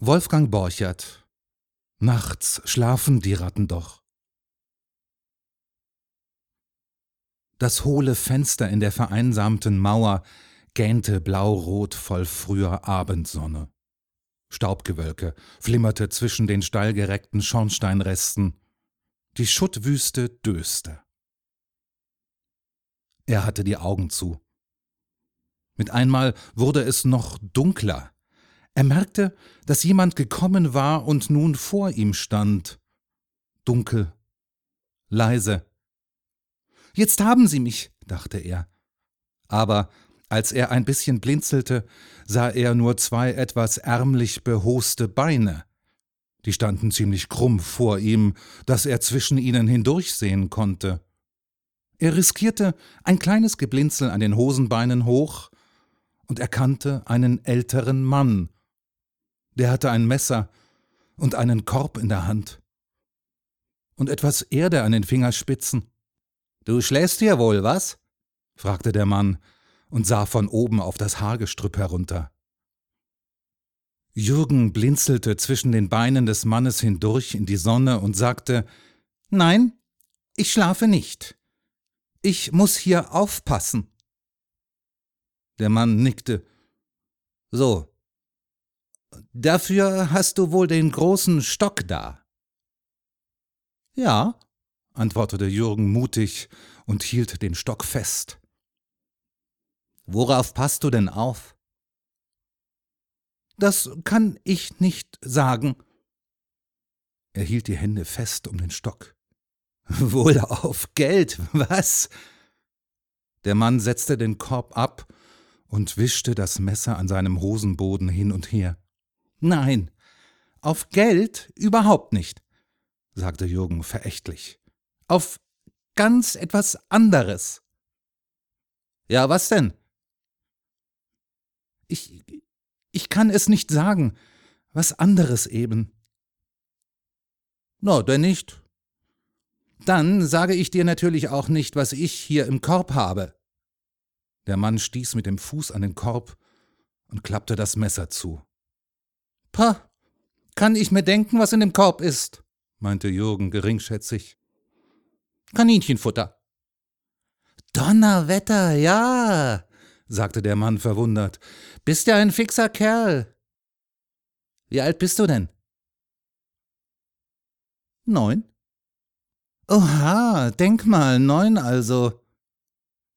Wolfgang Borchert Nachts schlafen die Ratten doch. Das hohle Fenster in der vereinsamten Mauer gähnte blaurot voll früher Abendsonne. Staubgewölke flimmerte zwischen den steilgereckten Schornsteinresten. Die Schuttwüste döste. Er hatte die Augen zu. Mit einmal wurde es noch dunkler. Er merkte, dass jemand gekommen war und nun vor ihm stand. Dunkel, leise. Jetzt haben sie mich, dachte er. Aber als er ein bisschen blinzelte, sah er nur zwei etwas ärmlich behoste Beine. Die standen ziemlich krumm vor ihm, dass er zwischen ihnen hindurchsehen konnte. Er riskierte ein kleines Geblinzel an den Hosenbeinen hoch und erkannte einen älteren Mann. Der hatte ein Messer und einen Korb in der Hand und etwas Erde an den Fingerspitzen. Du schläfst hier wohl, was? fragte der Mann und sah von oben auf das Haargestrüpp herunter. Jürgen blinzelte zwischen den Beinen des Mannes hindurch in die Sonne und sagte Nein, ich schlafe nicht. Ich muss hier aufpassen. Der Mann nickte. So. Dafür hast du wohl den großen Stock da. Ja, antwortete Jürgen mutig und hielt den Stock fest. Worauf passt du denn auf? Das kann ich nicht sagen. Er hielt die Hände fest um den Stock. Wohl auf Geld, was? Der Mann setzte den Korb ab und wischte das Messer an seinem Hosenboden hin und her. Nein, auf Geld überhaupt nicht, sagte Jürgen verächtlich auf ganz etwas anderes. Ja, was denn? Ich, ich kann es nicht sagen. Was anderes eben. Na, denn nicht. Dann sage ich dir natürlich auch nicht, was ich hier im Korb habe. Der Mann stieß mit dem Fuß an den Korb und klappte das Messer zu. Pah, kann ich mir denken, was in dem Korb ist, meinte Jürgen geringschätzig. Kaninchenfutter. Donnerwetter, ja, sagte der Mann verwundert. Bist ja ein fixer Kerl. Wie alt bist du denn? Neun. Oha, denk mal, neun also.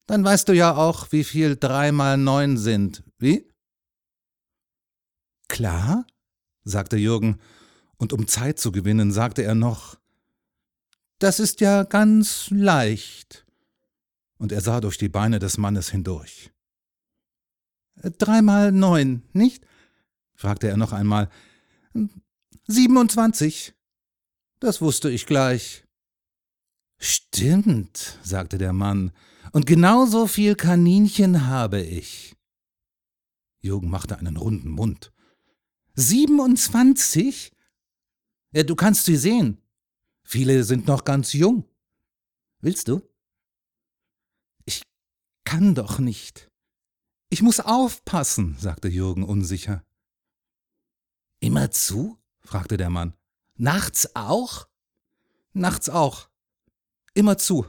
Dann weißt du ja auch, wie viel drei mal neun sind. Wie? Klar, sagte Jürgen, und um Zeit zu gewinnen, sagte er noch, das ist ja ganz leicht. Und er sah durch die Beine des Mannes hindurch. Dreimal neun, nicht? fragte er noch einmal. Siebenundzwanzig. Das wusste ich gleich. Stimmt, sagte der Mann, und genauso viel Kaninchen habe ich. Jürgen machte einen runden Mund. Siebenundzwanzig? Ja, du kannst sie sehen. Viele sind noch ganz jung. Willst du? Ich kann doch nicht. Ich muss aufpassen, sagte Jürgen unsicher. Immer zu? fragte der Mann. Nachts auch? Nachts auch. Immer zu.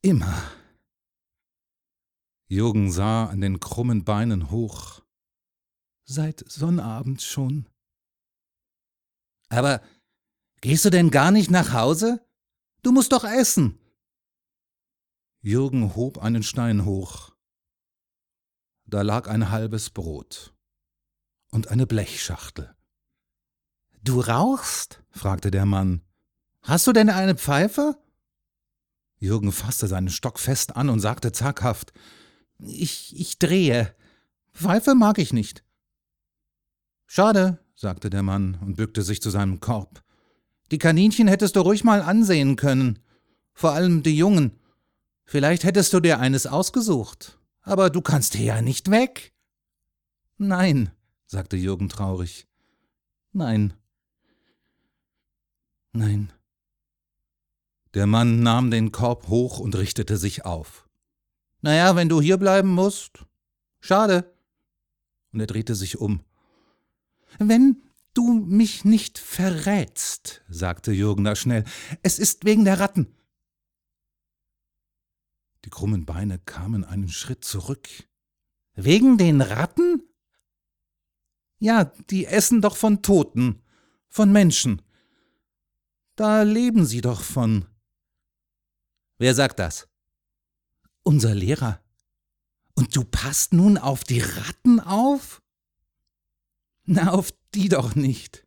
Immer. Jürgen sah an den krummen Beinen hoch. Seit Sonnabend schon. Aber Gehst du denn gar nicht nach Hause? Du musst doch essen. Jürgen hob einen Stein hoch. Da lag ein halbes Brot und eine Blechschachtel. Du rauchst? fragte der Mann. Hast du denn eine Pfeife? Jürgen fasste seinen Stock fest an und sagte zaghaft Ich, ich drehe. Pfeife mag ich nicht. Schade, sagte der Mann und bückte sich zu seinem Korb. Die Kaninchen hättest du ruhig mal ansehen können. Vor allem die Jungen. Vielleicht hättest du dir eines ausgesucht. Aber du kannst hier ja nicht weg. Nein, sagte Jürgen traurig. Nein. Nein. Der Mann nahm den Korb hoch und richtete sich auf. Na ja, wenn du hier bleiben musst. Schade. Und er drehte sich um. Wenn du mich nicht verrätst, sagte Jürgen da schnell, es ist wegen der Ratten. Die krummen Beine kamen einen Schritt zurück. Wegen den Ratten? Ja, die essen doch von Toten, von Menschen. Da leben sie doch von. Wer sagt das? Unser Lehrer. Und du passt nun auf die Ratten auf? Na, auf die doch nicht.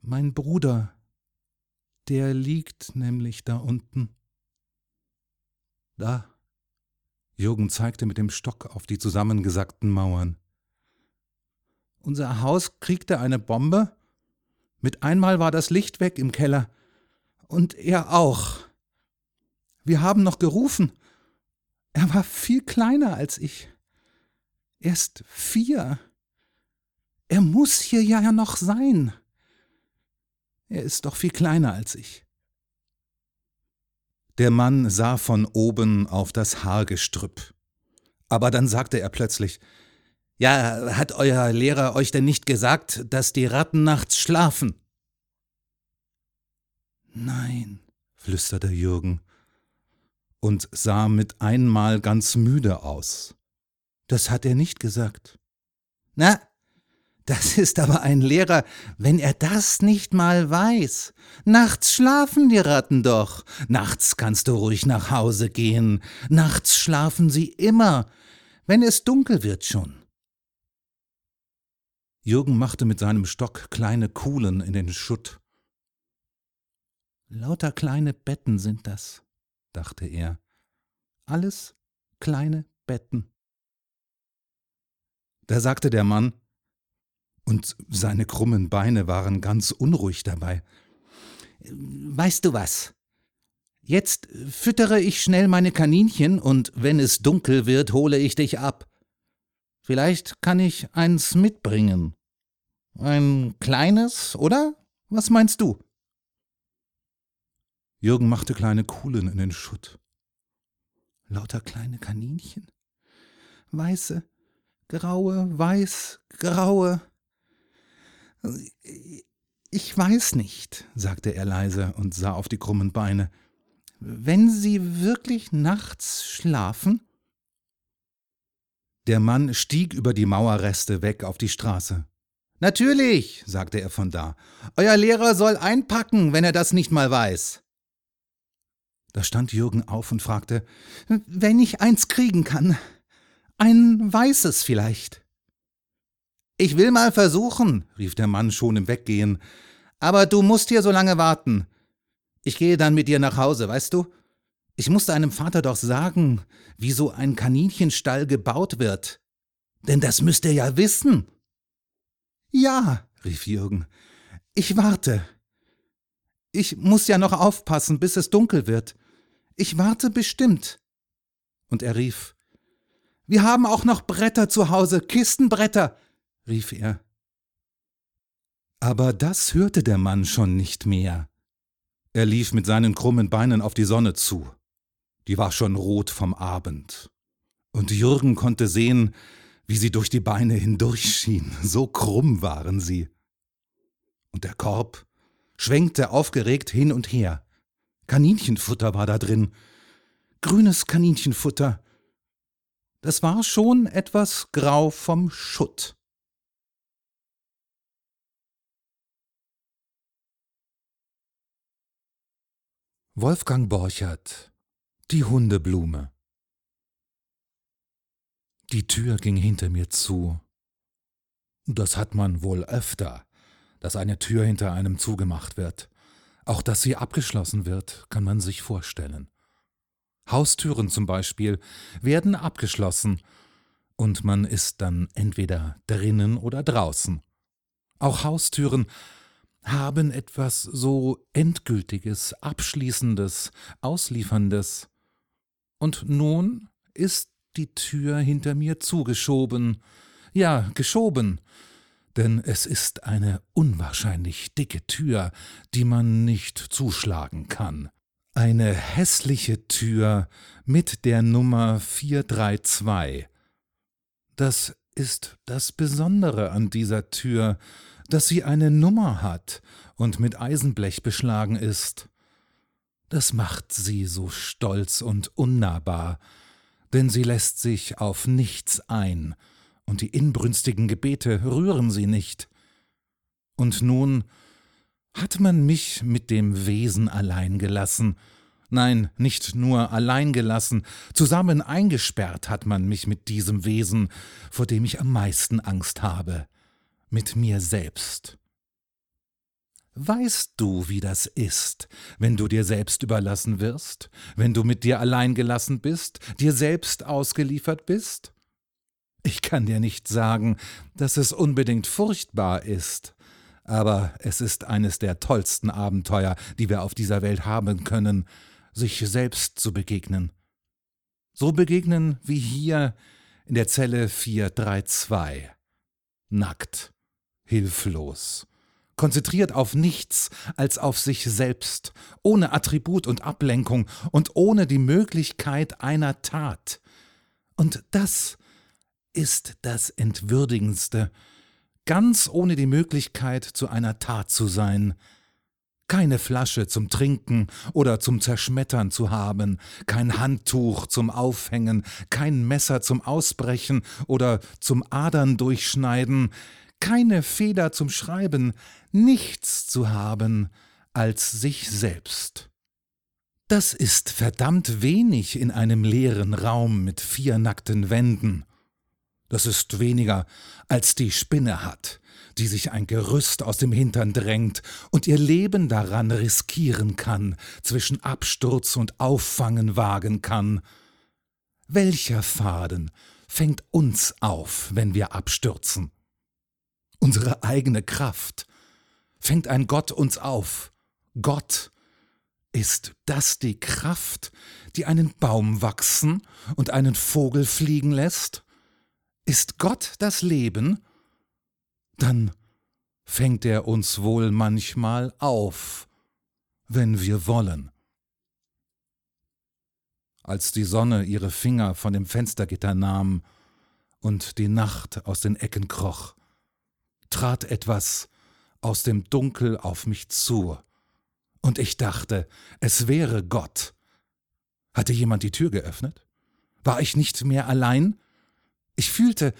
Mein Bruder, der liegt nämlich da unten. Da. Jürgen zeigte mit dem Stock auf die zusammengesackten Mauern. Unser Haus kriegte eine Bombe. Mit einmal war das Licht weg im Keller. Und er auch. Wir haben noch gerufen. Er war viel kleiner als ich. Erst vier. Er muss hier ja noch sein. Er ist doch viel kleiner als ich. Der Mann sah von oben auf das Haargestrüpp. Aber dann sagte er plötzlich Ja, hat euer Lehrer euch denn nicht gesagt, dass die Ratten nachts schlafen? Nein, flüsterte Jürgen und sah mit einmal ganz müde aus. Das hat er nicht gesagt. Na, das ist aber ein Lehrer, wenn er das nicht mal weiß. Nachts schlafen die Ratten doch. Nachts kannst du ruhig nach Hause gehen. Nachts schlafen sie immer, wenn es dunkel wird schon. Jürgen machte mit seinem Stock kleine Kuhlen in den Schutt. Lauter kleine Betten sind das, dachte er. Alles kleine Betten. Da sagte der Mann, und seine krummen Beine waren ganz unruhig dabei. Weißt du was? Jetzt füttere ich schnell meine Kaninchen und wenn es dunkel wird, hole ich dich ab. Vielleicht kann ich eins mitbringen. Ein kleines, oder? Was meinst du? Jürgen machte kleine Kuhlen in den Schutt. Lauter kleine Kaninchen. Weiße, graue, weiß, graue. Ich weiß nicht, sagte er leise und sah auf die krummen Beine. Wenn Sie wirklich nachts schlafen? Der Mann stieg über die Mauerreste weg auf die Straße. Natürlich, sagte er von da. Euer Lehrer soll einpacken, wenn er das nicht mal weiß. Da stand Jürgen auf und fragte, wenn ich eins kriegen kann. Ein weißes vielleicht. Ich will mal versuchen, rief der Mann schon im Weggehen. Aber du musst hier so lange warten. Ich gehe dann mit dir nach Hause, weißt du? Ich muss deinem Vater doch sagen, wie so ein Kaninchenstall gebaut wird. Denn das müsst ihr ja wissen. Ja, rief Jürgen. Ich warte. Ich muss ja noch aufpassen, bis es dunkel wird. Ich warte bestimmt. Und er rief Wir haben auch noch Bretter zu Hause, Kistenbretter rief er. Aber das hörte der Mann schon nicht mehr. Er lief mit seinen krummen Beinen auf die Sonne zu. Die war schon rot vom Abend. Und Jürgen konnte sehen, wie sie durch die Beine hindurchschien, so krumm waren sie. Und der Korb schwenkte aufgeregt hin und her. Kaninchenfutter war da drin. Grünes Kaninchenfutter. Das war schon etwas grau vom Schutt. Wolfgang Borchert Die Hundeblume Die Tür ging hinter mir zu. Das hat man wohl öfter, dass eine Tür hinter einem zugemacht wird. Auch dass sie abgeschlossen wird, kann man sich vorstellen. Haustüren zum Beispiel werden abgeschlossen und man ist dann entweder drinnen oder draußen. Auch Haustüren haben etwas so Endgültiges, Abschließendes, Auslieferndes. Und nun ist die Tür hinter mir zugeschoben, ja, geschoben, denn es ist eine unwahrscheinlich dicke Tür, die man nicht zuschlagen kann. Eine hässliche Tür mit der Nummer 432. Das ist das Besondere an dieser Tür, dass sie eine Nummer hat und mit Eisenblech beschlagen ist. Das macht sie so stolz und unnahbar, denn sie lässt sich auf nichts ein, und die inbrünstigen Gebete rühren sie nicht. Und nun hat man mich mit dem Wesen allein gelassen, nein, nicht nur allein gelassen, zusammen eingesperrt hat man mich mit diesem Wesen, vor dem ich am meisten Angst habe, mit mir selbst. Weißt du, wie das ist, wenn du dir selbst überlassen wirst, wenn du mit dir allein gelassen bist, dir selbst ausgeliefert bist? Ich kann dir nicht sagen, dass es unbedingt furchtbar ist, aber es ist eines der tollsten Abenteuer, die wir auf dieser Welt haben können, sich selbst zu begegnen. So begegnen wie hier in der Zelle 432. Nackt, hilflos, konzentriert auf nichts als auf sich selbst, ohne Attribut und Ablenkung und ohne die Möglichkeit einer Tat. Und das ist das Entwürdigendste, ganz ohne die Möglichkeit zu einer Tat zu sein, keine Flasche zum Trinken oder zum Zerschmettern zu haben, kein Handtuch zum Aufhängen, kein Messer zum Ausbrechen oder zum Adern durchschneiden, keine Feder zum Schreiben, nichts zu haben als sich selbst. Das ist verdammt wenig in einem leeren Raum mit vier nackten Wänden. Das ist weniger, als die Spinne hat, die sich ein Gerüst aus dem Hintern drängt und ihr Leben daran riskieren kann, zwischen Absturz und Auffangen wagen kann. Welcher Faden fängt uns auf, wenn wir abstürzen? Unsere eigene Kraft. Fängt ein Gott uns auf? Gott. Ist das die Kraft, die einen Baum wachsen und einen Vogel fliegen lässt? Ist Gott das Leben? Dann fängt er uns wohl manchmal auf, wenn wir wollen. Als die Sonne ihre Finger von dem Fenstergitter nahm und die Nacht aus den Ecken kroch, trat etwas aus dem Dunkel auf mich zu, und ich dachte, es wäre Gott. Hatte jemand die Tür geöffnet? War ich nicht mehr allein? Ich fühlte,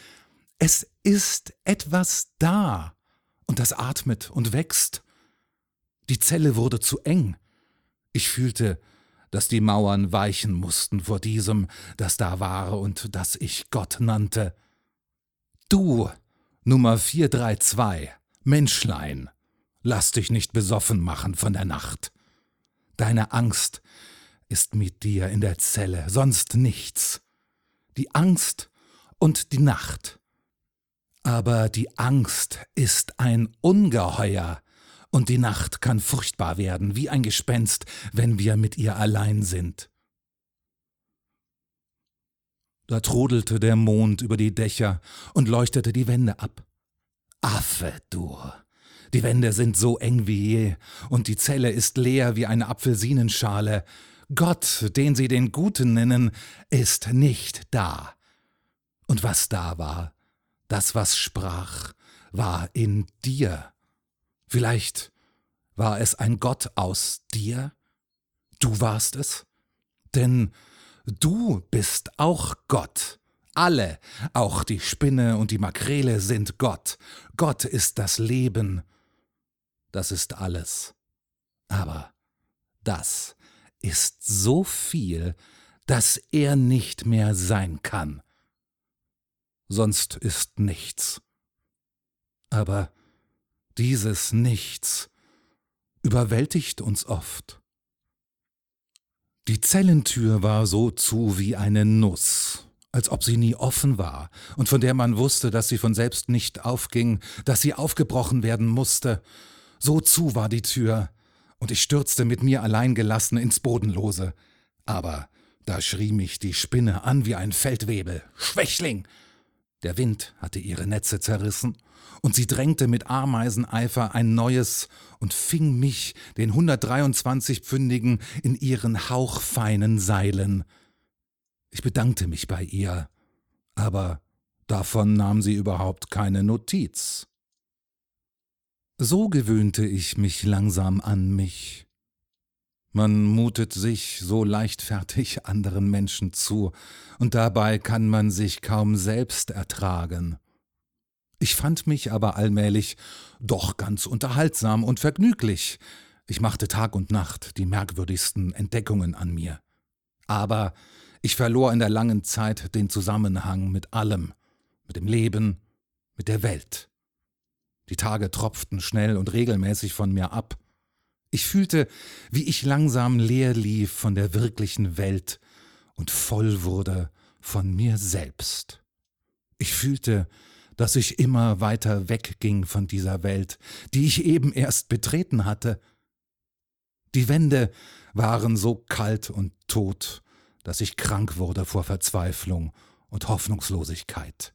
es ist etwas da, und das atmet und wächst. Die Zelle wurde zu eng. Ich fühlte, dass die Mauern weichen mussten vor diesem, das da war und das ich Gott nannte. Du, Nummer 432, Menschlein, lass dich nicht besoffen machen von der Nacht. Deine Angst ist mit dir in der Zelle, sonst nichts. Die Angst und die Nacht. Aber die Angst ist ein Ungeheuer, und die Nacht kann furchtbar werden, wie ein Gespenst, wenn wir mit ihr allein sind. Da trudelte der Mond über die Dächer und leuchtete die Wände ab. Affe, du! Die Wände sind so eng wie je, und die Zelle ist leer wie eine Apfelsinenschale. Gott, den sie den Guten nennen, ist nicht da. Und was da war, das, was sprach, war in dir. Vielleicht war es ein Gott aus dir? Du warst es? Denn du bist auch Gott. Alle, auch die Spinne und die Makrele sind Gott. Gott ist das Leben. Das ist alles. Aber das ist so viel, dass er nicht mehr sein kann sonst ist nichts. Aber dieses Nichts überwältigt uns oft. Die Zellentür war so zu wie eine Nuss, als ob sie nie offen war und von der man wusste, dass sie von selbst nicht aufging, dass sie aufgebrochen werden musste. So zu war die Tür, und ich stürzte mit mir allein gelassen ins Bodenlose. Aber da schrie mich die Spinne an wie ein Feldwebel. Schwächling! Der Wind hatte ihre Netze zerrissen, und sie drängte mit Ameiseneifer ein neues und fing mich, den 123-Pfündigen, in ihren hauchfeinen Seilen. Ich bedankte mich bei ihr, aber Davon nahm sie überhaupt keine Notiz. So gewöhnte ich mich langsam an mich. Man mutet sich so leichtfertig anderen Menschen zu, und dabei kann man sich kaum selbst ertragen. Ich fand mich aber allmählich doch ganz unterhaltsam und vergnüglich. Ich machte Tag und Nacht die merkwürdigsten Entdeckungen an mir. Aber ich verlor in der langen Zeit den Zusammenhang mit allem, mit dem Leben, mit der Welt. Die Tage tropften schnell und regelmäßig von mir ab. Ich fühlte, wie ich langsam leer lief von der wirklichen Welt und voll wurde von mir selbst. Ich fühlte, dass ich immer weiter wegging von dieser Welt, die ich eben erst betreten hatte. Die Wände waren so kalt und tot, dass ich krank wurde vor Verzweiflung und Hoffnungslosigkeit.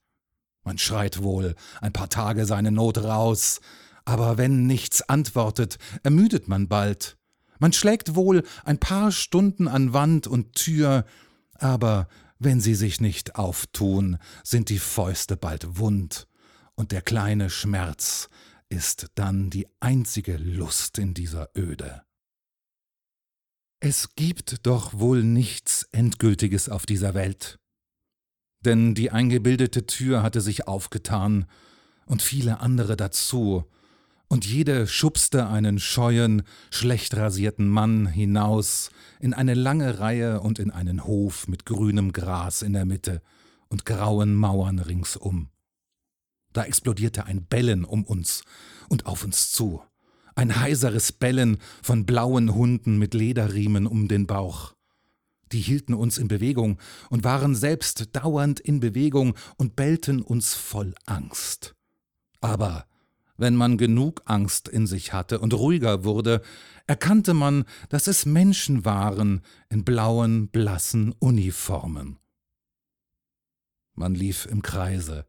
Man schreit wohl ein paar Tage seine Not raus, aber wenn nichts antwortet, ermüdet man bald. Man schlägt wohl ein paar Stunden an Wand und Tür, aber wenn sie sich nicht auftun, sind die Fäuste bald wund, und der kleine Schmerz ist dann die einzige Lust in dieser Öde. Es gibt doch wohl nichts Endgültiges auf dieser Welt. Denn die eingebildete Tür hatte sich aufgetan und viele andere dazu, und jede schubste einen scheuen, schlecht rasierten Mann hinaus in eine lange Reihe und in einen Hof mit grünem Gras in der Mitte und grauen Mauern ringsum. Da explodierte ein Bellen um uns und auf uns zu ein heiseres Bellen von blauen Hunden mit Lederriemen um den Bauch. Die hielten uns in Bewegung und waren selbst dauernd in Bewegung und bellten uns voll Angst. Aber wenn man genug Angst in sich hatte und ruhiger wurde, erkannte man, dass es Menschen waren in blauen, blassen Uniformen. Man lief im Kreise,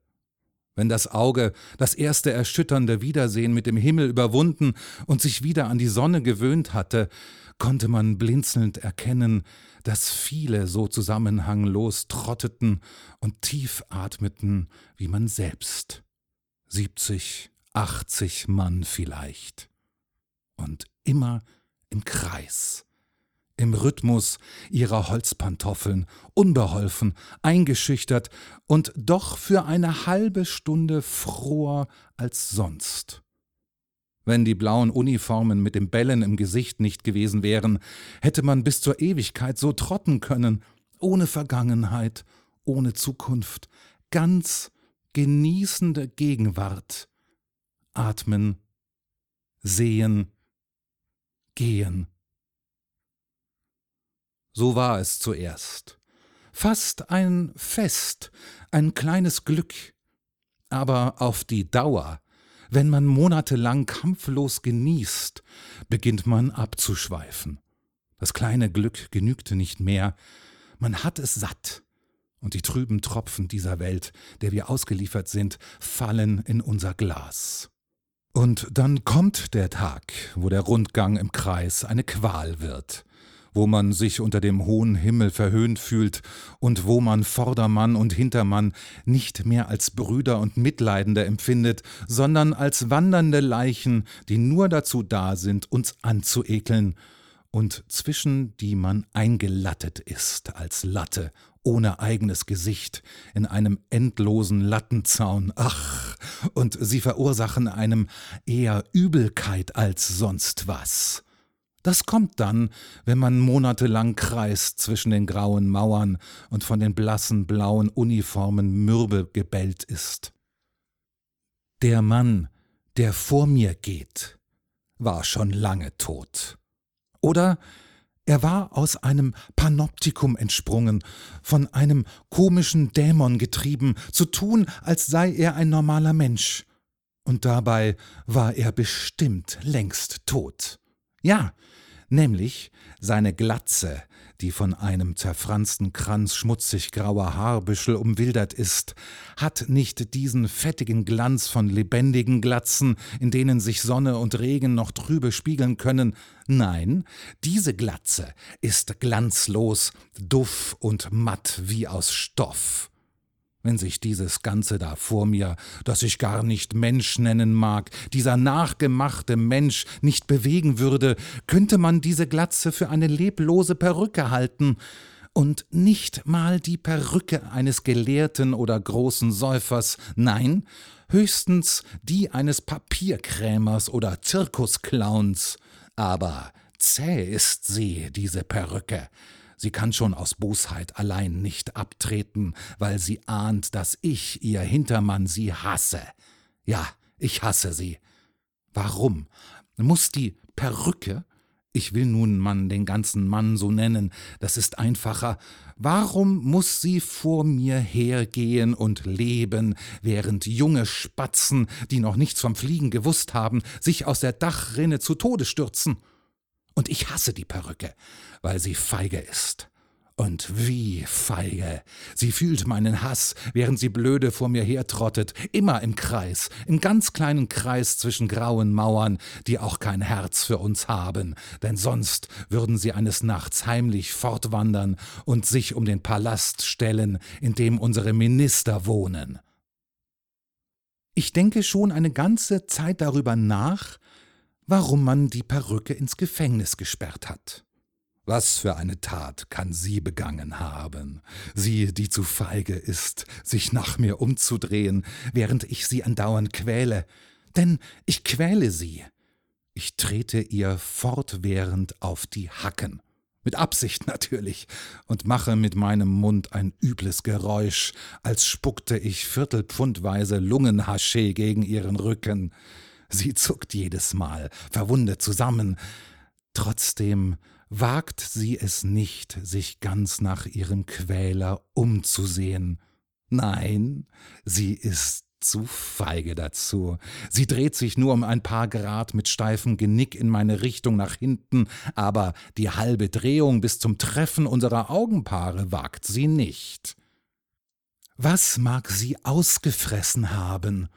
wenn das Auge das erste erschütternde Wiedersehen mit dem Himmel überwunden und sich wieder an die Sonne gewöhnt hatte, konnte man blinzelnd erkennen, dass viele so zusammenhanglos trotteten und tief atmeten wie man selbst. Siebzig, achtzig Mann vielleicht. Und immer im Kreis im Rhythmus ihrer Holzpantoffeln, unbeholfen, eingeschüchtert und doch für eine halbe Stunde froher als sonst. Wenn die blauen Uniformen mit dem Bellen im Gesicht nicht gewesen wären, hätte man bis zur Ewigkeit so trotten können, ohne Vergangenheit, ohne Zukunft, ganz genießende Gegenwart. Atmen, sehen, gehen so war es zuerst. Fast ein Fest, ein kleines Glück. Aber auf die Dauer, wenn man monatelang kampflos genießt, beginnt man abzuschweifen. Das kleine Glück genügte nicht mehr, man hat es satt, und die trüben Tropfen dieser Welt, der wir ausgeliefert sind, fallen in unser Glas. Und dann kommt der Tag, wo der Rundgang im Kreis eine Qual wird, wo man sich unter dem hohen Himmel verhöhnt fühlt und wo man Vordermann und Hintermann nicht mehr als Brüder und Mitleidende empfindet, sondern als wandernde Leichen, die nur dazu da sind, uns anzuekeln, und zwischen die man eingelattet ist als Latte ohne eigenes Gesicht, in einem endlosen Lattenzaun, ach, und sie verursachen einem eher Übelkeit als sonst was. Das kommt dann, wenn man monatelang kreist zwischen den grauen Mauern und von den blassen blauen Uniformen mürbe gebellt ist. Der Mann, der vor mir geht, war schon lange tot. Oder er war aus einem Panoptikum entsprungen, von einem komischen Dämon getrieben, zu tun, als sei er ein normaler Mensch. Und dabei war er bestimmt längst tot. Ja, nämlich seine Glatze, die von einem zerfransten Kranz schmutzig grauer Haarbüschel umwildert ist, hat nicht diesen fettigen Glanz von lebendigen Glatzen, in denen sich Sonne und Regen noch trübe spiegeln können, nein, diese Glatze ist glanzlos, duff und matt wie aus Stoff. Wenn sich dieses Ganze da vor mir, das ich gar nicht Mensch nennen mag, dieser nachgemachte Mensch nicht bewegen würde, könnte man diese Glatze für eine leblose Perücke halten, und nicht mal die Perücke eines Gelehrten oder großen Säufers, nein, höchstens die eines Papierkrämers oder Zirkusclowns. Aber zäh ist sie, diese Perücke, Sie kann schon aus Bosheit allein nicht abtreten, weil sie ahnt, dass ich, ihr Hintermann, sie hasse. Ja, ich hasse sie. Warum? Muss die Perücke, ich will nun man den ganzen Mann so nennen, das ist einfacher, warum muss sie vor mir hergehen und leben, während junge Spatzen, die noch nichts vom Fliegen gewusst haben, sich aus der Dachrinne zu Tode stürzen? Und ich hasse die Perücke, weil sie feige ist. Und wie feige. Sie fühlt meinen Hass, während sie blöde vor mir hertrottet, immer im Kreis, im ganz kleinen Kreis zwischen grauen Mauern, die auch kein Herz für uns haben, denn sonst würden sie eines Nachts heimlich fortwandern und sich um den Palast stellen, in dem unsere Minister wohnen. Ich denke schon eine ganze Zeit darüber nach, warum man die Perücke ins Gefängnis gesperrt hat. Was für eine Tat kann sie begangen haben, sie, die zu feige ist, sich nach mir umzudrehen, während ich sie andauernd quäle, denn ich quäle sie. Ich trete ihr fortwährend auf die Hacken, mit Absicht natürlich, und mache mit meinem Mund ein übles Geräusch, als spuckte ich viertelpfundweise Lungenhaschee gegen ihren Rücken. Sie zuckt jedes Mal, verwundet zusammen. Trotzdem wagt sie es nicht, sich ganz nach ihrem Quäler umzusehen. Nein, sie ist zu feige dazu. Sie dreht sich nur um ein paar Grad mit steifem Genick in meine Richtung nach hinten, aber die halbe Drehung bis zum Treffen unserer Augenpaare wagt sie nicht. Was mag sie ausgefressen haben?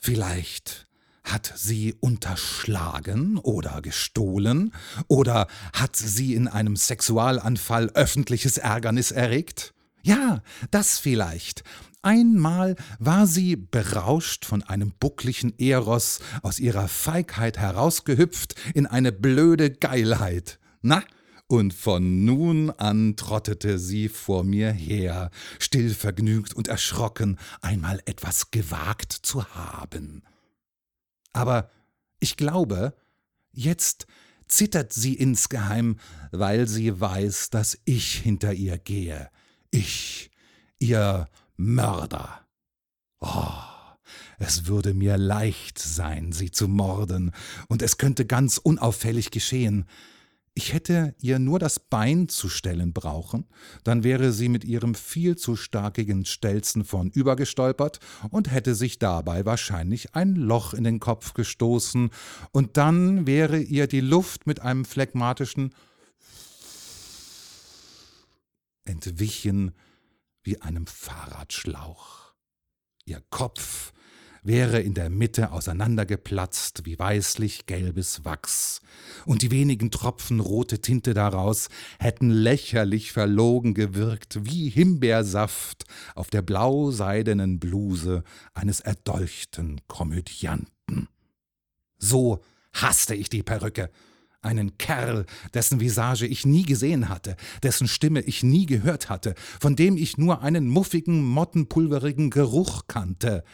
Vielleicht hat sie unterschlagen oder gestohlen? Oder hat sie in einem Sexualanfall öffentliches Ärgernis erregt? Ja, das vielleicht. Einmal war sie berauscht von einem buckligen Eros aus ihrer Feigheit herausgehüpft in eine blöde Geilheit. Na, und von nun an trottete sie vor mir her, stillvergnügt und erschrocken, einmal etwas gewagt zu haben. Aber ich glaube, jetzt zittert sie insgeheim, weil sie weiß, dass ich hinter ihr gehe. Ich, ihr Mörder. Oh, es würde mir leicht sein, sie zu morden, und es könnte ganz unauffällig geschehen. Ich hätte ihr nur das Bein zu stellen brauchen, dann wäre sie mit ihrem viel zu starkigen Stelzen vornübergestolpert und hätte sich dabei wahrscheinlich ein Loch in den Kopf gestoßen, und dann wäre ihr die Luft mit einem phlegmatischen entwichen wie einem Fahrradschlauch. Ihr Kopf wäre in der Mitte auseinandergeplatzt wie weißlich gelbes Wachs, und die wenigen Tropfen rote Tinte daraus hätten lächerlich verlogen gewirkt wie Himbeersaft auf der blau-seidenen Bluse eines erdolchten Komödianten. So hasste ich die Perücke, einen Kerl, dessen Visage ich nie gesehen hatte, dessen Stimme ich nie gehört hatte, von dem ich nur einen muffigen, mottenpulverigen Geruch kannte,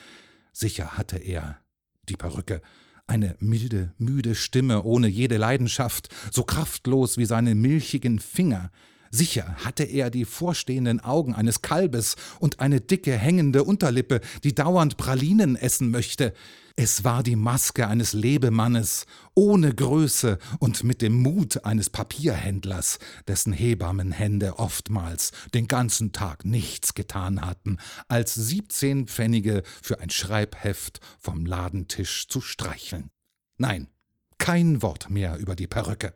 Sicher hatte er, die Perücke, eine milde, müde Stimme ohne jede Leidenschaft, so kraftlos wie seine milchigen Finger. Sicher hatte er die vorstehenden Augen eines Kalbes und eine dicke, hängende Unterlippe, die dauernd Pralinen essen möchte. Es war die Maske eines Lebemannes, ohne Größe und mit dem Mut eines Papierhändlers, dessen Hebammenhände oftmals den ganzen Tag nichts getan hatten, als siebzehn Pfennige für ein Schreibheft vom Ladentisch zu streicheln. Nein, kein Wort mehr über die Perücke.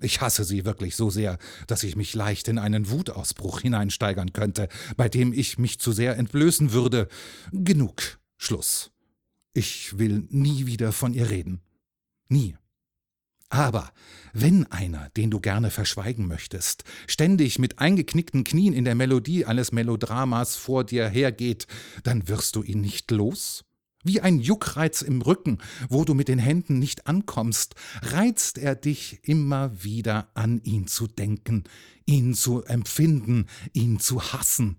Ich hasse sie wirklich so sehr, dass ich mich leicht in einen Wutausbruch hineinsteigern könnte, bei dem ich mich zu sehr entblößen würde. Genug. Schluss. Ich will nie wieder von ihr reden. Nie. Aber wenn einer, den du gerne verschweigen möchtest, ständig mit eingeknickten Knien in der Melodie eines Melodramas vor dir hergeht, dann wirst du ihn nicht los? Wie ein Juckreiz im Rücken, wo du mit den Händen nicht ankommst, reizt er dich immer wieder an ihn zu denken, ihn zu empfinden, ihn zu hassen.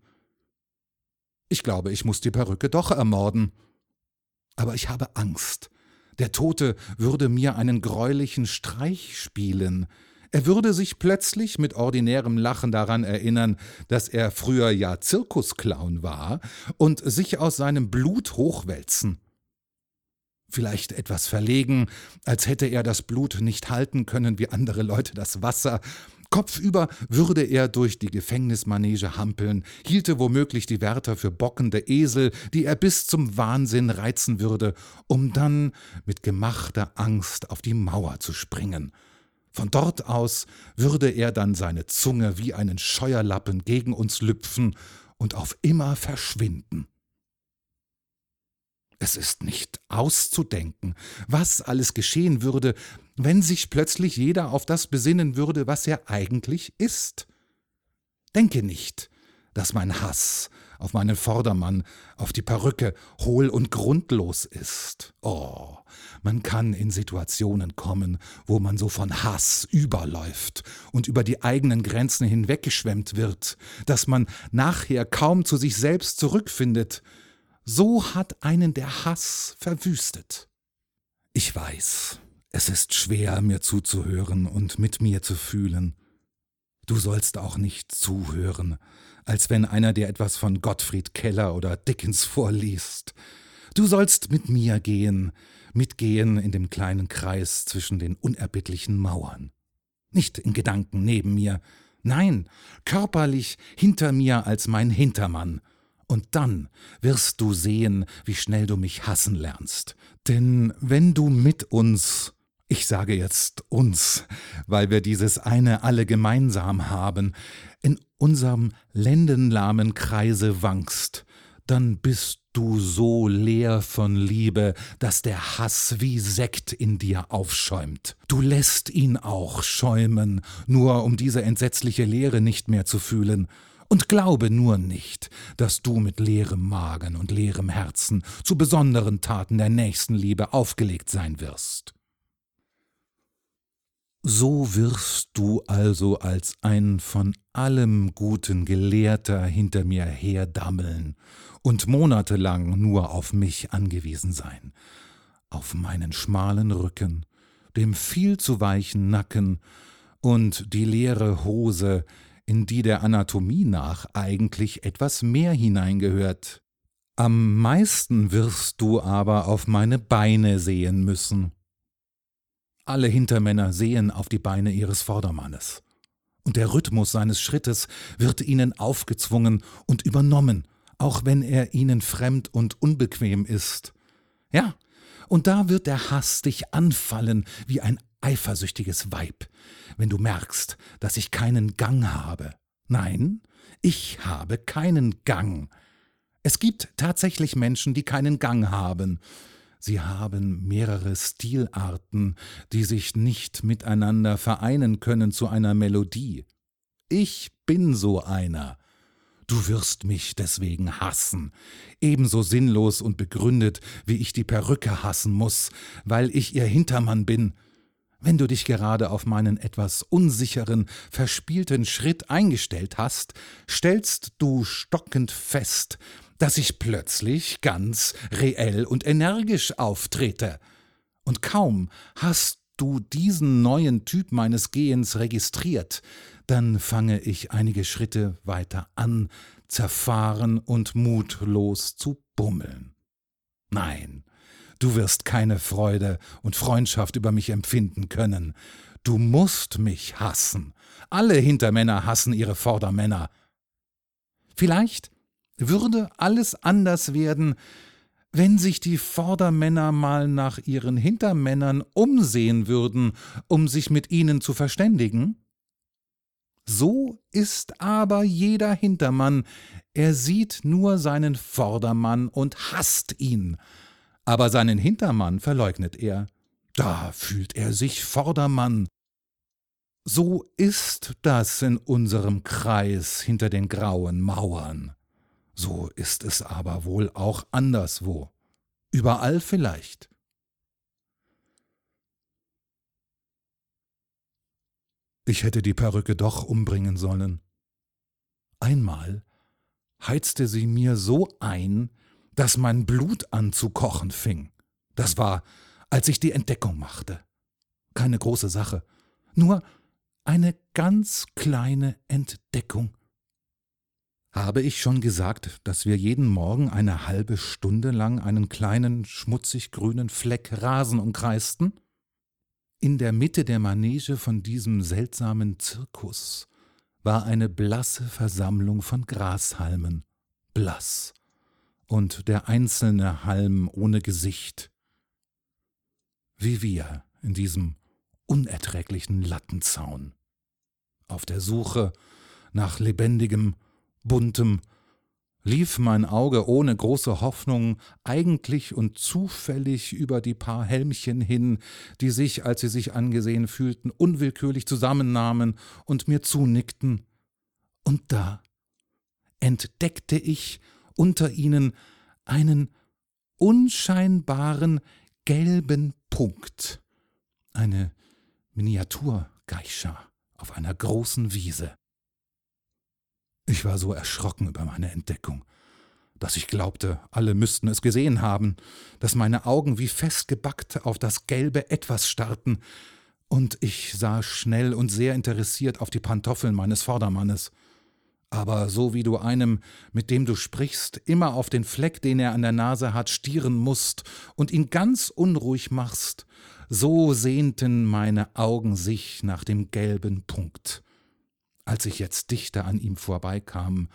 Ich glaube, ich muss die Perücke doch ermorden. Aber ich habe Angst, der Tote würde mir einen greulichen Streich spielen. Er würde sich plötzlich mit ordinärem Lachen daran erinnern, dass er früher ja Zirkusclown war, und sich aus seinem Blut hochwälzen. Vielleicht etwas verlegen, als hätte er das Blut nicht halten können wie andere Leute das Wasser, Kopfüber würde er durch die Gefängnismanege hampeln, hielte womöglich die Wärter für bockende Esel, die er bis zum Wahnsinn reizen würde, um dann mit gemachter Angst auf die Mauer zu springen. Von dort aus würde er dann seine Zunge wie einen Scheuerlappen gegen uns lüpfen und auf immer verschwinden. Es ist nicht auszudenken, was alles geschehen würde, wenn sich plötzlich jeder auf das besinnen würde, was er eigentlich ist. Denke nicht, dass mein Hass auf meinen Vordermann, auf die Perücke hohl und grundlos ist. Oh, man kann in Situationen kommen, wo man so von Hass überläuft und über die eigenen Grenzen hinweggeschwemmt wird, dass man nachher kaum zu sich selbst zurückfindet, so hat einen der Hass verwüstet. Ich weiß, es ist schwer, mir zuzuhören und mit mir zu fühlen. Du sollst auch nicht zuhören, als wenn einer dir etwas von Gottfried Keller oder Dickens vorliest. Du sollst mit mir gehen, mitgehen in dem kleinen Kreis zwischen den unerbittlichen Mauern. Nicht in Gedanken neben mir, nein, körperlich hinter mir als mein Hintermann, und dann wirst du sehen, wie schnell du mich hassen lernst. Denn wenn du mit uns, ich sage jetzt uns, weil wir dieses eine alle gemeinsam haben, in unserem lendenlahmen Kreise wankst, dann bist du so leer von Liebe, dass der Hass wie Sekt in dir aufschäumt. Du lässt ihn auch schäumen, nur um diese entsetzliche Leere nicht mehr zu fühlen. Und glaube nur nicht, dass du mit leerem Magen und leerem Herzen zu besonderen Taten der Nächstenliebe aufgelegt sein wirst. So wirst du also als ein von allem Guten Gelehrter hinter mir herdammeln und monatelang nur auf mich angewiesen sein, auf meinen schmalen Rücken, dem viel zu weichen Nacken und die leere Hose, in die der Anatomie nach eigentlich etwas mehr hineingehört. Am meisten wirst du aber auf meine Beine sehen müssen. Alle Hintermänner sehen auf die Beine ihres Vordermannes. Und der Rhythmus seines Schrittes wird ihnen aufgezwungen und übernommen, auch wenn er ihnen fremd und unbequem ist. Ja, und da wird der Hass dich anfallen wie ein eifersüchtiges Weib, wenn du merkst, dass ich keinen Gang habe. Nein, ich habe keinen Gang. Es gibt tatsächlich Menschen, die keinen Gang haben. Sie haben mehrere Stilarten, die sich nicht miteinander vereinen können zu einer Melodie. Ich bin so einer. Du wirst mich deswegen hassen, ebenso sinnlos und begründet, wie ich die Perücke hassen muss, weil ich ihr Hintermann bin. Wenn du dich gerade auf meinen etwas unsicheren, verspielten Schritt eingestellt hast, stellst du stockend fest, dass ich plötzlich ganz reell und energisch auftrete. Und kaum hast du diesen neuen Typ meines Gehens registriert, dann fange ich einige Schritte weiter an, zerfahren und mutlos zu bummeln. Nein, Du wirst keine Freude und Freundschaft über mich empfinden können. Du musst mich hassen. Alle Hintermänner hassen ihre Vordermänner. Vielleicht würde alles anders werden, wenn sich die Vordermänner mal nach ihren Hintermännern umsehen würden, um sich mit ihnen zu verständigen? So ist aber jeder Hintermann, er sieht nur seinen Vordermann und hasst ihn, aber seinen Hintermann verleugnet er. da fühlt er sich Vordermann. So ist das in unserem Kreis hinter den grauen Mauern. So ist es aber wohl auch anderswo. Überall vielleicht. Ich hätte die Perücke doch umbringen sollen. Einmal heizte sie mir so ein, dass mein Blut an zu kochen fing. Das war, als ich die Entdeckung machte. Keine große Sache, nur eine ganz kleine Entdeckung. Habe ich schon gesagt, dass wir jeden Morgen eine halbe Stunde lang einen kleinen, schmutzig grünen Fleck Rasen umkreisten? In der Mitte der Manege von diesem seltsamen Zirkus war eine blasse Versammlung von Grashalmen, blass, und der einzelne Halm ohne Gesicht. Wie wir in diesem unerträglichen Lattenzaun auf der Suche nach lebendigem, buntem, lief mein Auge ohne große Hoffnung eigentlich und zufällig über die paar Helmchen hin, die sich, als sie sich angesehen fühlten, unwillkürlich zusammennahmen und mir zunickten. Und da entdeckte ich unter ihnen einen unscheinbaren gelben Punkt, eine Miniaturgeisha auf einer großen Wiese. Ich war so erschrocken über meine Entdeckung, dass ich glaubte, alle müssten es gesehen haben, dass meine Augen wie festgebackt auf das gelbe Etwas starrten, und ich sah schnell und sehr interessiert auf die Pantoffeln meines Vordermannes. Aber so wie du einem, mit dem du sprichst, immer auf den Fleck, den er an der Nase hat, stieren musst und ihn ganz unruhig machst, so sehnten meine Augen sich nach dem gelben Punkt. Als ich jetzt dichter an ihm vorbeikam,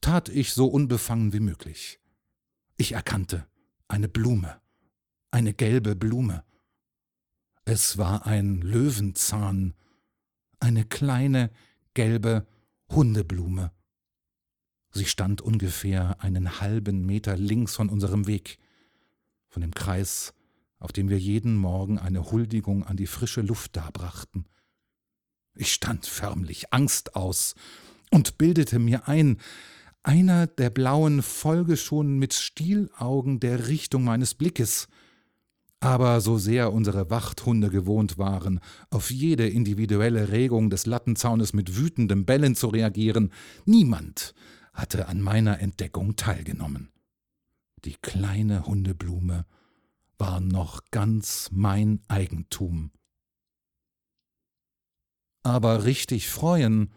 tat ich so unbefangen wie möglich. Ich erkannte eine Blume, eine gelbe Blume. Es war ein Löwenzahn, eine kleine gelbe Hundeblume. Sie stand ungefähr einen halben Meter links von unserem Weg, von dem Kreis auf dem wir jeden Morgen eine Huldigung an die frische Luft darbrachten. Ich stand förmlich Angst aus und bildete mir ein, einer der Blauen folge schon mit Stielaugen der Richtung meines Blickes. Aber so sehr unsere Wachthunde gewohnt waren, auf jede individuelle Regung des Lattenzaunes mit wütendem Bellen zu reagieren, niemand hatte an meiner Entdeckung teilgenommen. Die kleine Hundeblume war noch ganz mein Eigentum. Aber richtig freuen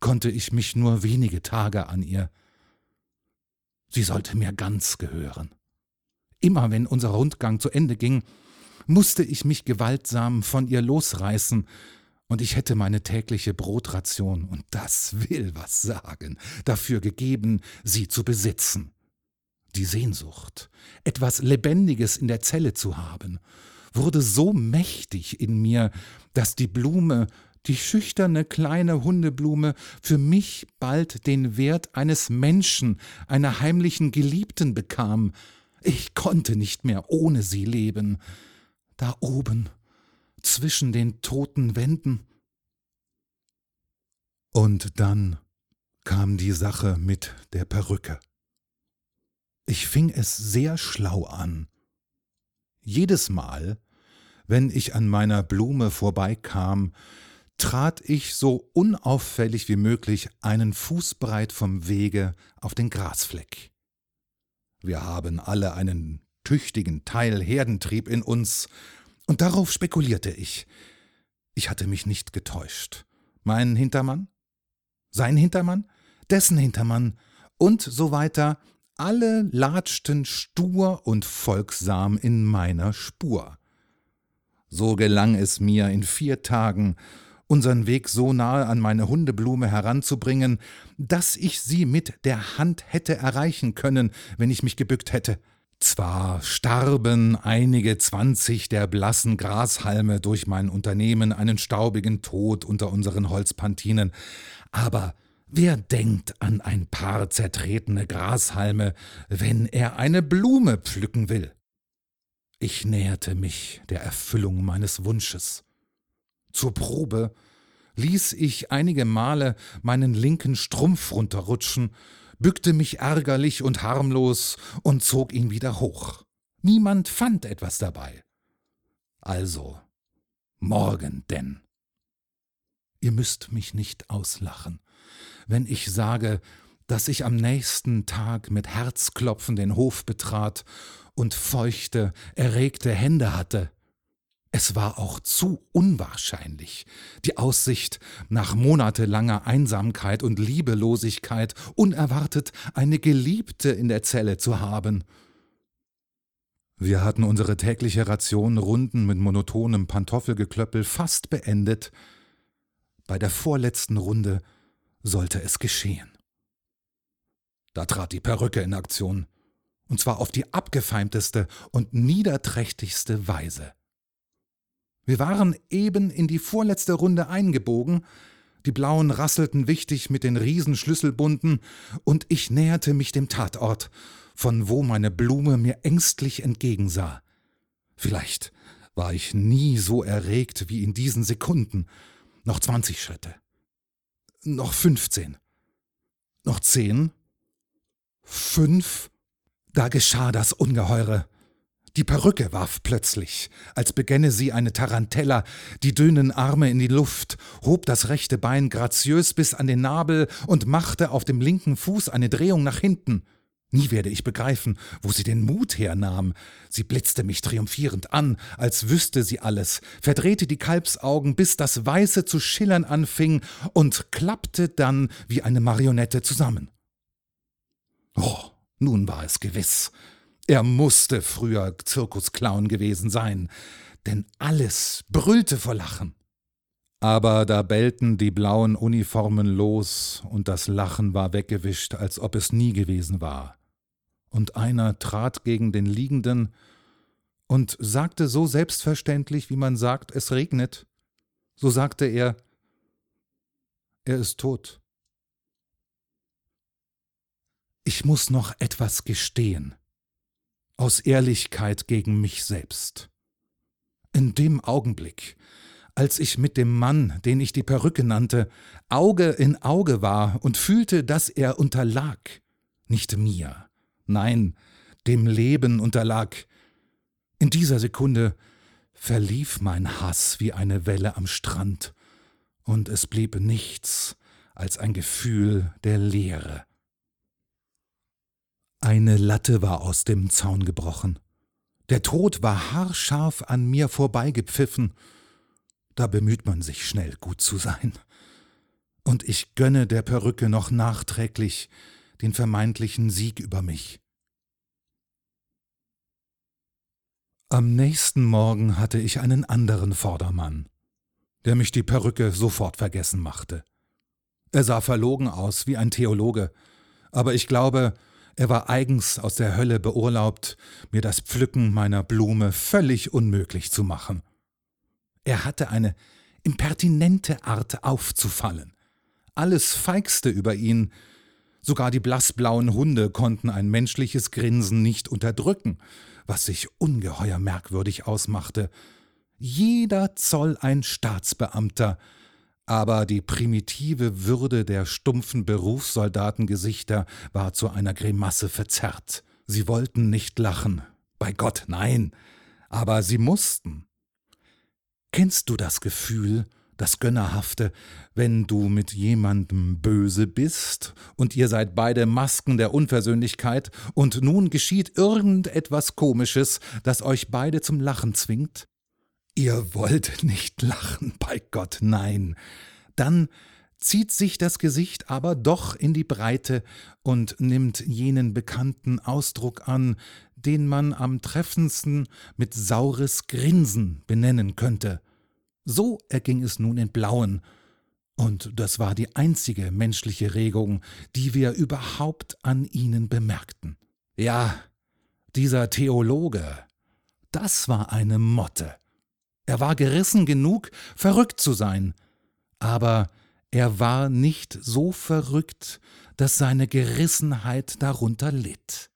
konnte ich mich nur wenige Tage an ihr. Sie sollte mir ganz gehören. Immer wenn unser Rundgang zu Ende ging, musste ich mich gewaltsam von ihr losreißen, und ich hätte meine tägliche Brotration, und das will was sagen, dafür gegeben, sie zu besitzen die Sehnsucht, etwas Lebendiges in der Zelle zu haben, wurde so mächtig in mir, dass die Blume, die schüchterne kleine Hundeblume, für mich bald den Wert eines Menschen, einer heimlichen Geliebten bekam. Ich konnte nicht mehr ohne sie leben. Da oben, zwischen den toten Wänden. Und dann kam die Sache mit der Perücke. Ich fing es sehr schlau an. Jedes Mal, wenn ich an meiner Blume vorbeikam, trat ich so unauffällig wie möglich einen Fußbreit vom Wege auf den Grasfleck. Wir haben alle einen tüchtigen Teil Herdentrieb in uns, und darauf spekulierte ich. Ich hatte mich nicht getäuscht. Mein Hintermann? Sein Hintermann? Dessen Hintermann? Und so weiter alle latschten stur und folgsam in meiner Spur. So gelang es mir in vier Tagen, unseren Weg so nahe an meine Hundeblume heranzubringen, dass ich sie mit der Hand hätte erreichen können, wenn ich mich gebückt hätte. Zwar starben einige zwanzig der blassen Grashalme durch mein Unternehmen einen staubigen Tod unter unseren Holzpantinen, aber Wer denkt an ein paar zertretene Grashalme, wenn er eine Blume pflücken will? Ich näherte mich der Erfüllung meines Wunsches. Zur Probe ließ ich einige Male meinen linken Strumpf runterrutschen, bückte mich ärgerlich und harmlos und zog ihn wieder hoch. Niemand fand etwas dabei. Also, morgen denn. Ihr müsst mich nicht auslachen, wenn ich sage, dass ich am nächsten Tag mit Herzklopfen den Hof betrat und feuchte, erregte Hände hatte. Es war auch zu unwahrscheinlich, die Aussicht, nach monatelanger Einsamkeit und Liebelosigkeit unerwartet eine Geliebte in der Zelle zu haben. Wir hatten unsere tägliche Ration Runden mit monotonem Pantoffelgeklöppel fast beendet. Bei der vorletzten Runde sollte es geschehen. Da trat die Perücke in Aktion, und zwar auf die abgefeimteste und niederträchtigste Weise. Wir waren eben in die vorletzte Runde eingebogen, die Blauen rasselten wichtig mit den Riesenschlüsselbunden, und ich näherte mich dem Tatort, von wo meine Blume mir ängstlich entgegensah. Vielleicht war ich nie so erregt wie in diesen Sekunden. Noch zwanzig Schritte. Noch fünfzehn. Noch zehn. Fünf. Da geschah das Ungeheure. Die Perücke warf plötzlich, als begänne sie eine Tarantella, die dünnen Arme in die Luft, hob das rechte Bein graziös bis an den Nabel und machte auf dem linken Fuß eine Drehung nach hinten. Nie werde ich begreifen, wo sie den Mut hernahm. Sie blitzte mich triumphierend an, als wüsste sie alles, verdrehte die Kalbsaugen, bis das Weiße zu schillern anfing und klappte dann wie eine Marionette zusammen. Oh, nun war es gewiss. Er musste früher Zirkusclown gewesen sein, denn alles brüllte vor Lachen. Aber da bellten die blauen Uniformen los, und das Lachen war weggewischt, als ob es nie gewesen war. Und einer trat gegen den Liegenden und sagte so selbstverständlich, wie man sagt, es regnet. So sagte er, er ist tot. Ich muss noch etwas gestehen aus Ehrlichkeit gegen mich selbst. In dem Augenblick, als ich mit dem Mann, den ich die Perücke nannte, Auge in Auge war und fühlte, dass er unterlag, nicht mir, nein, dem Leben unterlag, in dieser Sekunde verlief mein Hass wie eine Welle am Strand, und es blieb nichts als ein Gefühl der Leere. Eine Latte war aus dem Zaun gebrochen. Der Tod war haarscharf an mir vorbeigepfiffen. Da bemüht man sich schnell gut zu sein. Und ich gönne der Perücke noch nachträglich den vermeintlichen Sieg über mich. Am nächsten Morgen hatte ich einen anderen Vordermann, der mich die Perücke sofort vergessen machte. Er sah verlogen aus wie ein Theologe, aber ich glaube, er war eigens aus der Hölle beurlaubt, mir das Pflücken meiner Blume völlig unmöglich zu machen. Er hatte eine impertinente Art aufzufallen. Alles feigste über ihn. Sogar die blassblauen Hunde konnten ein menschliches Grinsen nicht unterdrücken, was sich ungeheuer merkwürdig ausmachte. Jeder Zoll ein Staatsbeamter, aber die primitive Würde der stumpfen Berufssoldatengesichter war zu einer Grimasse verzerrt. Sie wollten nicht lachen. Bei Gott, nein. Aber sie mussten. Kennst du das Gefühl, das Gönnerhafte, wenn du mit jemandem böse bist und ihr seid beide Masken der Unversöhnlichkeit und nun geschieht irgendetwas Komisches, das euch beide zum Lachen zwingt? Ihr wollt nicht lachen, bei Gott, nein. Dann zieht sich das Gesicht aber doch in die Breite und nimmt jenen bekannten Ausdruck an, den man am treffendsten mit saures Grinsen benennen könnte. So erging es nun in Blauen, und das war die einzige menschliche Regung, die wir überhaupt an ihnen bemerkten. Ja, dieser Theologe, das war eine Motte. Er war gerissen genug, verrückt zu sein, aber er war nicht so verrückt, dass seine Gerissenheit darunter litt.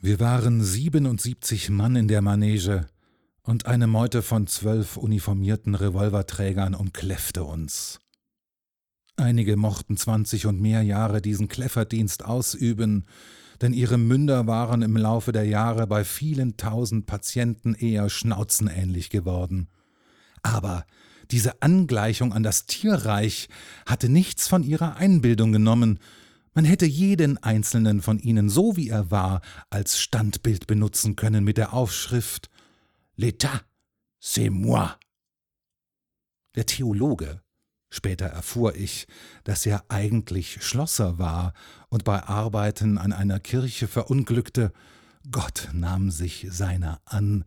Wir waren 77 Mann in der Manege und eine Meute von zwölf uniformierten Revolverträgern umkläffte uns. Einige mochten zwanzig und mehr Jahre diesen Kläfferdienst ausüben, denn ihre Münder waren im Laufe der Jahre bei vielen tausend Patienten eher schnauzenähnlich geworden. Aber diese Angleichung an das Tierreich hatte nichts von ihrer Einbildung genommen, man hätte jeden einzelnen von ihnen, so wie er war, als Standbild benutzen können mit der Aufschrift L'État, c'est moi. Der Theologe, später erfuhr ich, dass er eigentlich Schlosser war und bei Arbeiten an einer Kirche verunglückte, Gott nahm sich seiner an,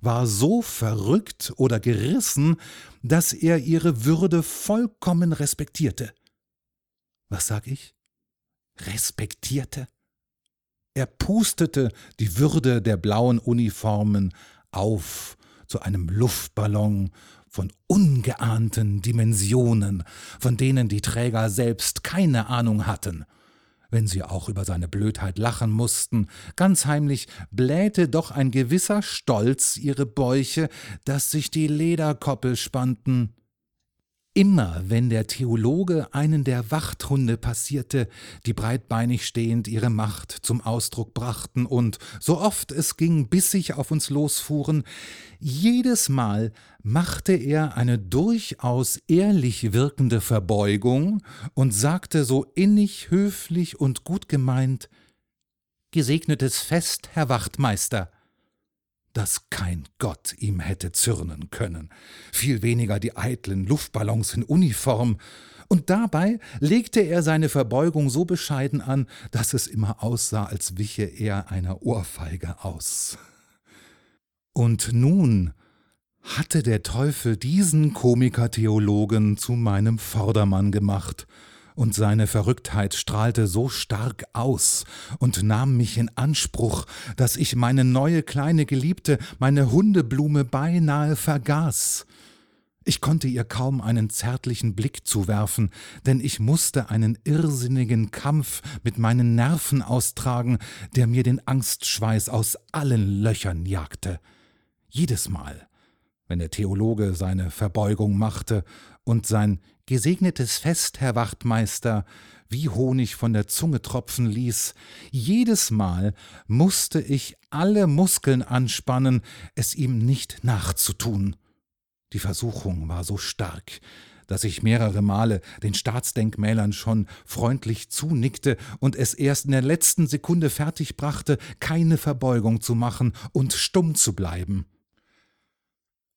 war so verrückt oder gerissen, dass er ihre Würde vollkommen respektierte. Was sag ich? respektierte. Er pustete die Würde der blauen Uniformen auf zu einem Luftballon von ungeahnten Dimensionen, von denen die Träger selbst keine Ahnung hatten. Wenn sie auch über seine Blödheit lachen mussten, ganz heimlich blähte doch ein gewisser Stolz ihre Bäuche, dass sich die Lederkoppel spannten. Immer wenn der Theologe einen der Wachthunde passierte, die breitbeinig stehend ihre Macht zum Ausdruck brachten und, so oft es ging, bissig auf uns losfuhren, jedes Mal machte er eine durchaus ehrlich wirkende Verbeugung und sagte so innig, höflich und gut gemeint Gesegnetes Fest, Herr Wachtmeister dass kein Gott ihm hätte zürnen können, viel weniger die eitlen Luftballons in Uniform, und dabei legte er seine Verbeugung so bescheiden an, dass es immer aussah, als wiche er einer Ohrfeige aus. Und nun hatte der Teufel diesen Komikertheologen zu meinem Vordermann gemacht, und seine Verrücktheit strahlte so stark aus und nahm mich in Anspruch, dass ich meine neue kleine Geliebte, meine Hundeblume beinahe vergaß. Ich konnte ihr kaum einen zärtlichen Blick zuwerfen, denn ich musste einen irrsinnigen Kampf mit meinen Nerven austragen, der mir den Angstschweiß aus allen Löchern jagte. Jedes Mal, wenn der Theologe seine Verbeugung machte und sein Gesegnetes Fest, Herr Wachtmeister, wie Honig von der Zunge tropfen ließ, jedes Mal musste ich alle Muskeln anspannen, es ihm nicht nachzutun. Die Versuchung war so stark, dass ich mehrere Male den Staatsdenkmälern schon freundlich zunickte und es erst in der letzten Sekunde fertigbrachte, keine Verbeugung zu machen und stumm zu bleiben.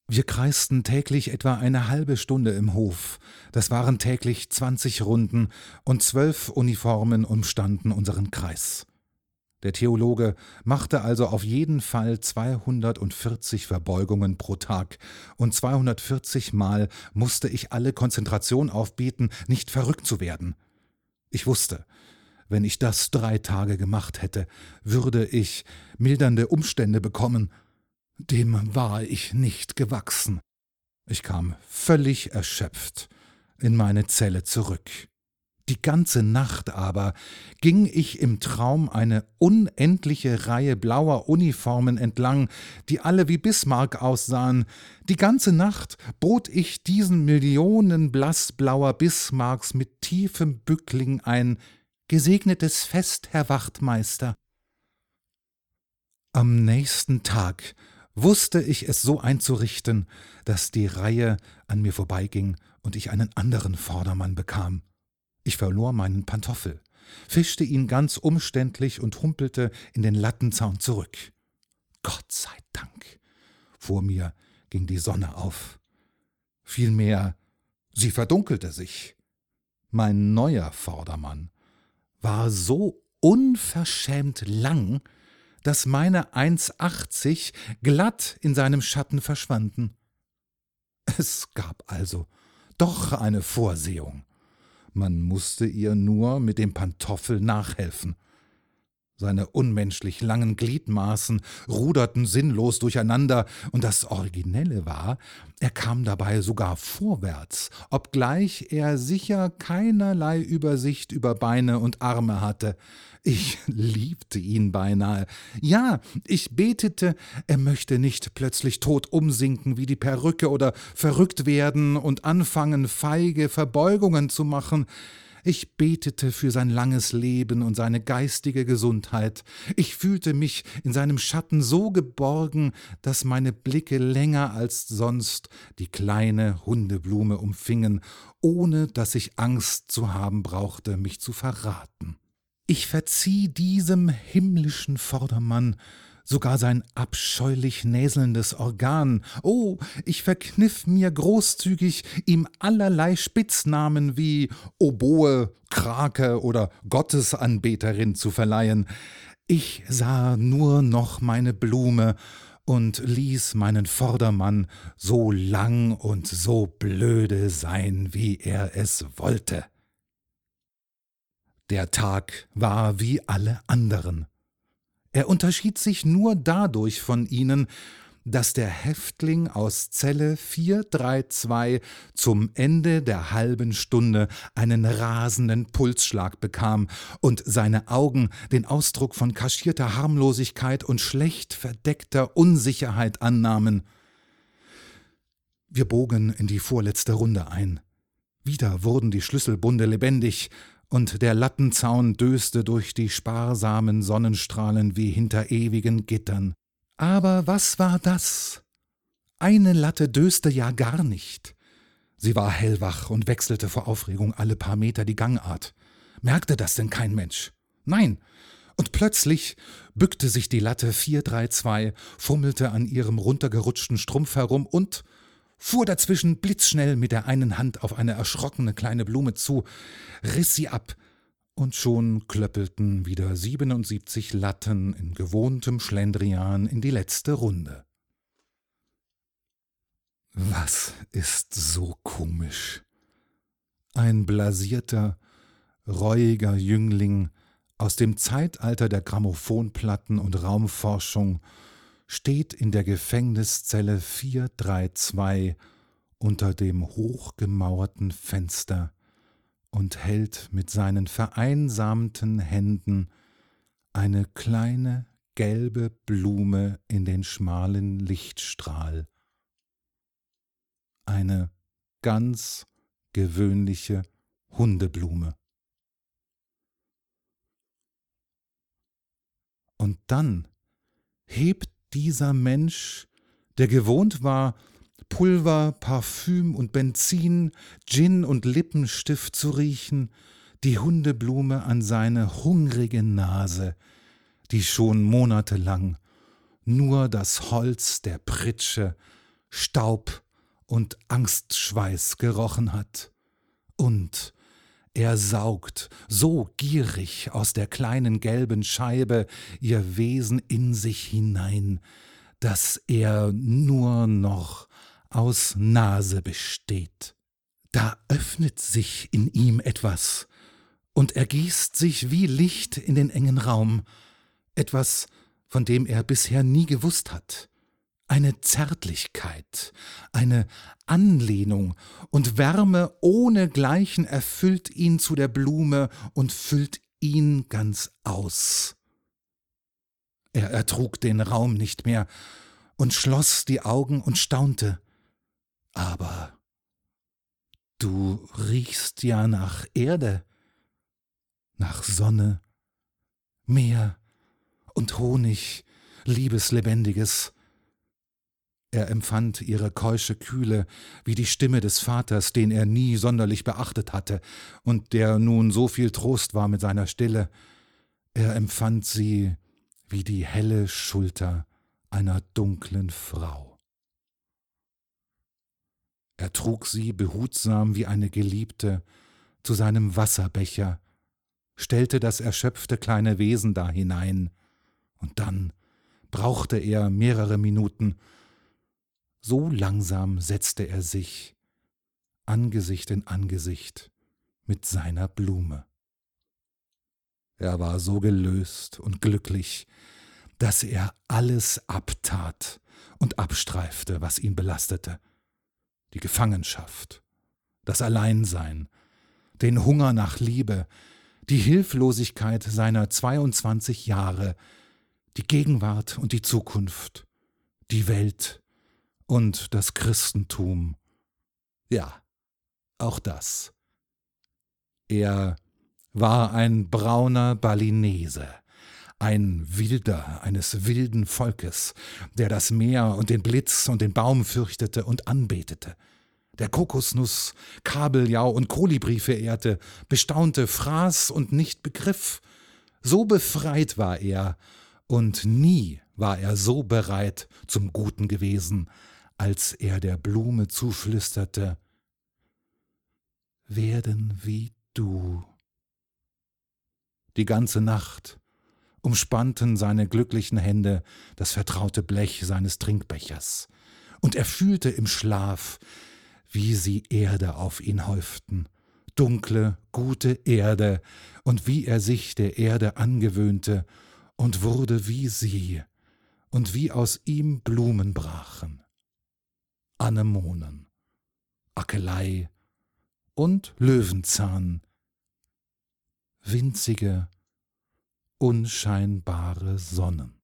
Wir kreisten täglich etwa eine halbe Stunde im Hof. Das waren täglich zwanzig Runden und zwölf Uniformen umstanden unseren Kreis. Der Theologe machte also auf jeden Fall 240 Verbeugungen pro Tag, und 240 Mal musste ich alle Konzentration aufbieten, nicht verrückt zu werden. Ich wusste, wenn ich das drei Tage gemacht hätte, würde ich mildernde Umstände bekommen, dem war ich nicht gewachsen. Ich kam völlig erschöpft in meine Zelle zurück. Die ganze Nacht aber ging ich im Traum eine unendliche Reihe blauer Uniformen entlang, die alle wie Bismarck aussahen. Die ganze Nacht bot ich diesen Millionen blassblauer Bismarcks mit tiefem Bückling ein Gesegnetes Fest, Herr Wachtmeister. Am nächsten Tag wusste ich es so einzurichten, dass die Reihe an mir vorbeiging und ich einen anderen Vordermann bekam. Ich verlor meinen Pantoffel, fischte ihn ganz umständlich und humpelte in den Lattenzaun zurück. Gott sei Dank. Vor mir ging die Sonne auf. Vielmehr, sie verdunkelte sich. Mein neuer Vordermann war so unverschämt lang, dass meine 1,80 glatt in seinem Schatten verschwanden. Es gab also doch eine Vorsehung. Man musste ihr nur mit dem Pantoffel nachhelfen. Seine unmenschlich langen Gliedmaßen ruderten sinnlos durcheinander, und das Originelle war, er kam dabei sogar vorwärts, obgleich er sicher keinerlei Übersicht über Beine und Arme hatte. Ich liebte ihn beinahe. Ja, ich betete, er möchte nicht plötzlich tot umsinken wie die Perücke oder verrückt werden und anfangen, feige Verbeugungen zu machen. Ich betete für sein langes Leben und seine geistige Gesundheit. Ich fühlte mich in seinem Schatten so geborgen, dass meine Blicke länger als sonst die kleine Hundeblume umfingen, ohne dass ich Angst zu haben brauchte, mich zu verraten. Ich verzieh diesem himmlischen Vordermann sogar sein abscheulich näselndes Organ. Oh, ich verkniff mir großzügig, ihm allerlei Spitznamen wie Oboe, Krake oder Gottesanbeterin zu verleihen. Ich sah nur noch meine Blume und ließ meinen Vordermann so lang und so blöde sein, wie er es wollte. Der Tag war wie alle anderen. Er unterschied sich nur dadurch von ihnen, dass der Häftling aus Zelle 432 zum Ende der halben Stunde einen rasenden Pulsschlag bekam und seine Augen den Ausdruck von kaschierter Harmlosigkeit und schlecht verdeckter Unsicherheit annahmen. Wir bogen in die vorletzte Runde ein. Wieder wurden die Schlüsselbunde lebendig, und der Lattenzaun döste durch die sparsamen Sonnenstrahlen wie hinter ewigen Gittern. Aber was war das? Eine Latte döste ja gar nicht. Sie war hellwach und wechselte vor Aufregung alle paar Meter die Gangart. Merkte das denn kein Mensch? Nein. Und plötzlich bückte sich die Latte 432, fummelte an ihrem runtergerutschten Strumpf herum und fuhr dazwischen blitzschnell mit der einen Hand auf eine erschrockene kleine Blume zu, riss sie ab, und schon klöppelten wieder 77 Latten in gewohntem Schlendrian in die letzte Runde. Was ist so komisch? Ein blasierter, reuiger Jüngling aus dem Zeitalter der Grammophonplatten und Raumforschung steht in der Gefängniszelle 432 unter dem hochgemauerten Fenster und hält mit seinen vereinsamten Händen eine kleine gelbe Blume in den schmalen Lichtstrahl. Eine ganz gewöhnliche Hundeblume. Und dann hebt dieser Mensch, der gewohnt war, Pulver, Parfüm und Benzin, Gin und Lippenstift zu riechen, die Hundeblume an seine hungrige Nase, die schon monatelang nur das Holz der Pritsche, Staub und Angstschweiß gerochen hat. Und er saugt so gierig aus der kleinen gelben Scheibe ihr Wesen in sich hinein, dass er nur noch aus Nase besteht. Da öffnet sich in ihm etwas, und ergießt sich wie Licht in den engen Raum, etwas, von dem er bisher nie gewusst hat eine Zärtlichkeit, eine Anlehnung und Wärme ohnegleichen erfüllt ihn zu der Blume und füllt ihn ganz aus. Er ertrug den Raum nicht mehr und schloss die Augen und staunte. Aber du riechst ja nach Erde, nach Sonne, Meer und Honig, liebes Lebendiges. Er empfand ihre keusche Kühle wie die Stimme des Vaters, den er nie sonderlich beachtet hatte und der nun so viel Trost war mit seiner Stille. Er empfand sie wie die helle Schulter einer dunklen Frau. Er trug sie behutsam wie eine Geliebte zu seinem Wasserbecher, stellte das erschöpfte kleine Wesen da hinein, und dann brauchte er mehrere Minuten, so langsam setzte er sich Angesicht in Angesicht mit seiner Blume. Er war so gelöst und glücklich, dass er alles abtat und abstreifte, was ihn belastete. Die Gefangenschaft, das Alleinsein, den Hunger nach Liebe, die Hilflosigkeit seiner 22 Jahre, die Gegenwart und die Zukunft, die Welt und das Christentum. Ja, auch das. Er war ein brauner Balinese, ein Wilder eines wilden Volkes, der das Meer und den Blitz und den Baum fürchtete und anbetete, der Kokosnuss, Kabeljau und Kolibri verehrte, bestaunte, fraß und nicht begriff. So befreit war er, und nie war er so bereit zum Guten gewesen, als er der Blume zuflüsterte Werden wie du. Die ganze Nacht umspannten seine glücklichen Hände das vertraute Blech seines Trinkbechers, und er fühlte im Schlaf, wie sie Erde auf ihn häuften, dunkle, gute Erde, und wie er sich der Erde angewöhnte und wurde wie sie, und wie aus ihm Blumen brachen. Anemonen, Akelei und Löwenzahn, winzige, unscheinbare Sonnen.